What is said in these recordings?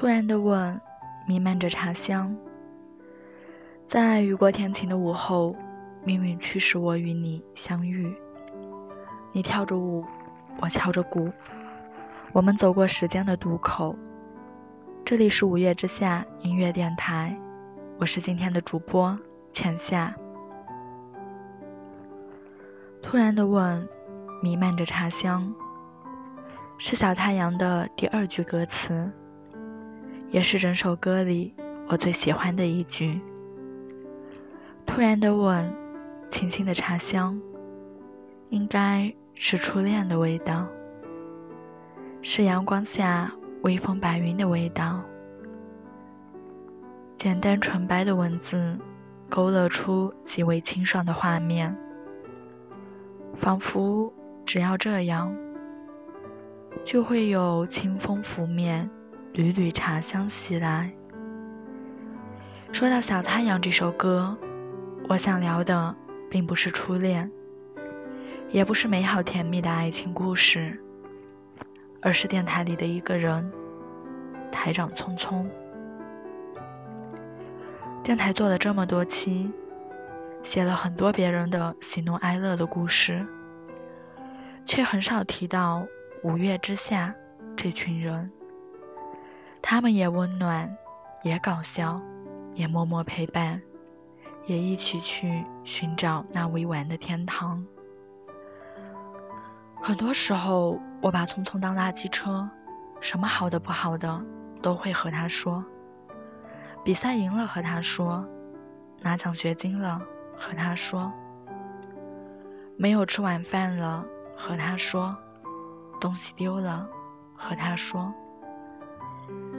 突然的吻，弥漫着茶香。在雨过天晴的午后，命运驱使我与你相遇。你跳着舞，我敲着鼓，我们走过时间的渡口。这里是五月之下音乐电台，我是今天的主播浅夏。突然的吻，弥漫着茶香，是小太阳的第二句歌词，也是整首歌里我最喜欢的一句。突然的吻，轻轻的茶香，应该是初恋的味道，是阳光下微风白云的味道。简单纯白的文字，勾勒出极为清爽的画面。仿佛只要这样，就会有清风拂面，缕缕茶香袭来。说到《小太阳》这首歌，我想聊的并不是初恋，也不是美好甜蜜的爱情故事，而是电台里的一个人——台长匆匆。电台做了这么多期。写了很多别人的喜怒哀乐的故事，却很少提到五月之下这群人。他们也温暖，也搞笑，也默默陪伴，也一起去寻找那未完的天堂。很多时候，我把聪聪当垃圾车，什么好的不好的都会和他说。比赛赢了和他说，拿奖学金了。和他说，没有吃晚饭了。和他说，东西丢了。和他说，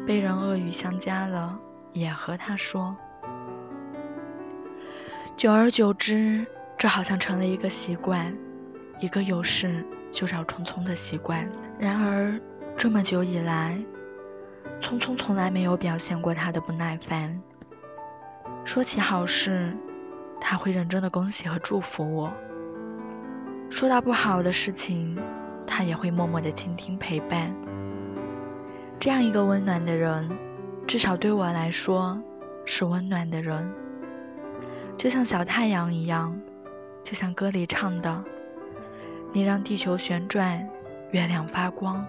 被人恶语相加了。也和他说。久而久之，这好像成了一个习惯，一个有事就找匆匆的习惯。然而，这么久以来，匆匆从来没有表现过他的不耐烦。说起好事。他会认真的恭喜和祝福我，说到不好的事情，他也会默默的倾听陪伴。这样一个温暖的人，至少对我来说是温暖的人，就像小太阳一样，就像歌里唱的：“你让地球旋转，月亮发光，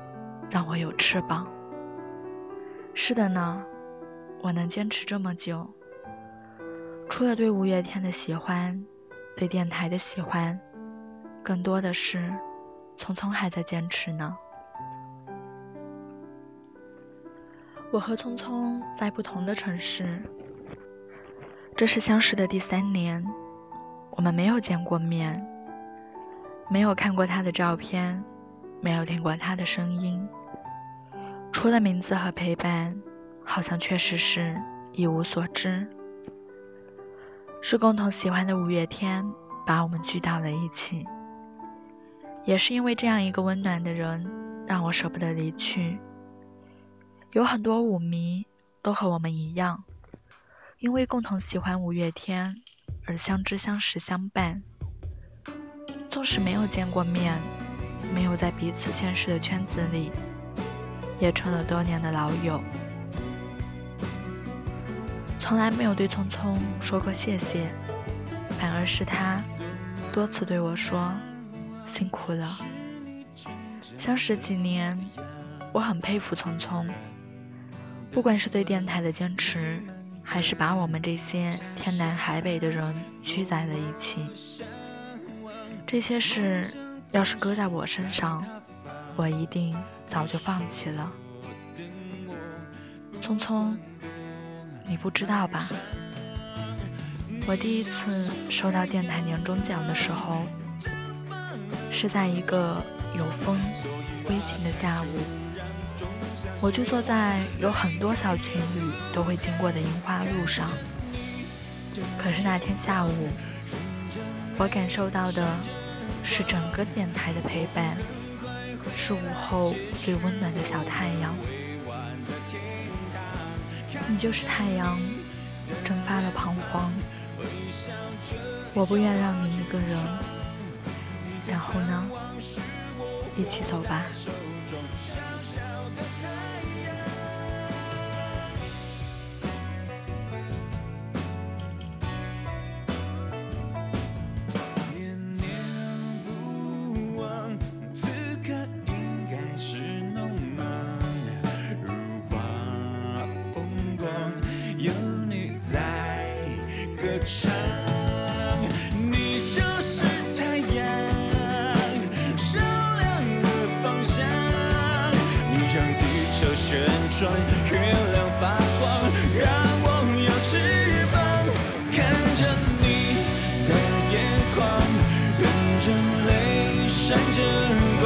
让我有翅膀。”是的呢，我能坚持这么久。除了对五月天的喜欢，对电台的喜欢，更多的是聪聪还在坚持呢。我和聪聪在不同的城市，这是相识的第三年，我们没有见过面，没有看过他的照片，没有听过他的声音，除了名字和陪伴，好像确实是一无所知。是共同喜欢的五月天把我们聚到了一起，也是因为这样一个温暖的人，让我舍不得离去。有很多舞迷都和我们一样，因为共同喜欢五月天而相知、相识、相伴。纵使没有见过面，没有在彼此现实的圈子里，也成了多年的老友。从来没有对聪聪说过谢谢，反而是他多次对我说辛苦了。相识几年，我很佩服聪聪，不管是对电台的坚持，还是把我们这些天南海北的人聚在了一起，这些事要是搁在我身上，我一定早就放弃了。聪聪。你不知道吧？我第一次收到电台年终奖的时候，是在一个有风、微晴的下午，我就坐在有很多小情侣都会经过的樱花路上。可是那天下午，我感受到的是整个电台的陪伴，是午后最温暖的小太阳。你就是太阳，蒸发了彷徨。我不愿让你一个人。然后呢？一起走吧。小小的太。月亮发光，让我有翅膀。看着你的眼眶，忍着泪闪着光，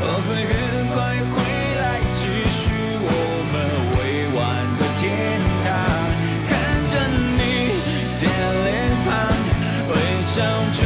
我会很快回来，继续我们未完的天堂。看着你的脸庞，微笑着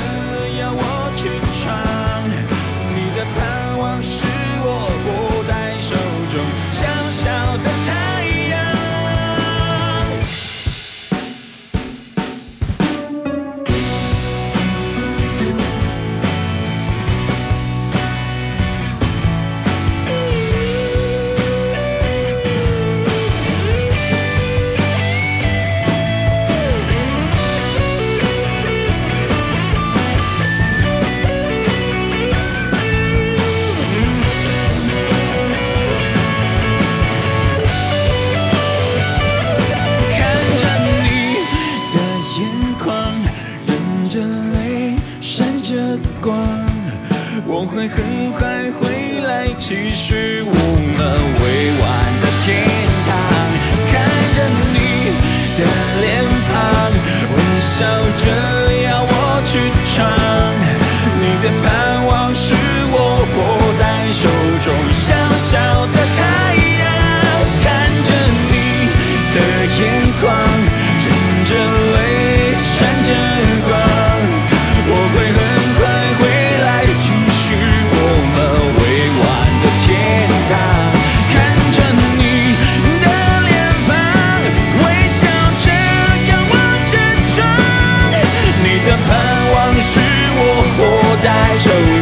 光，我会很快回来，继续我们未完的天堂。看着你的脸庞，微笑着要我去闯，你的盼望是我握在手中小小的太阳。看着你的眼眶，show.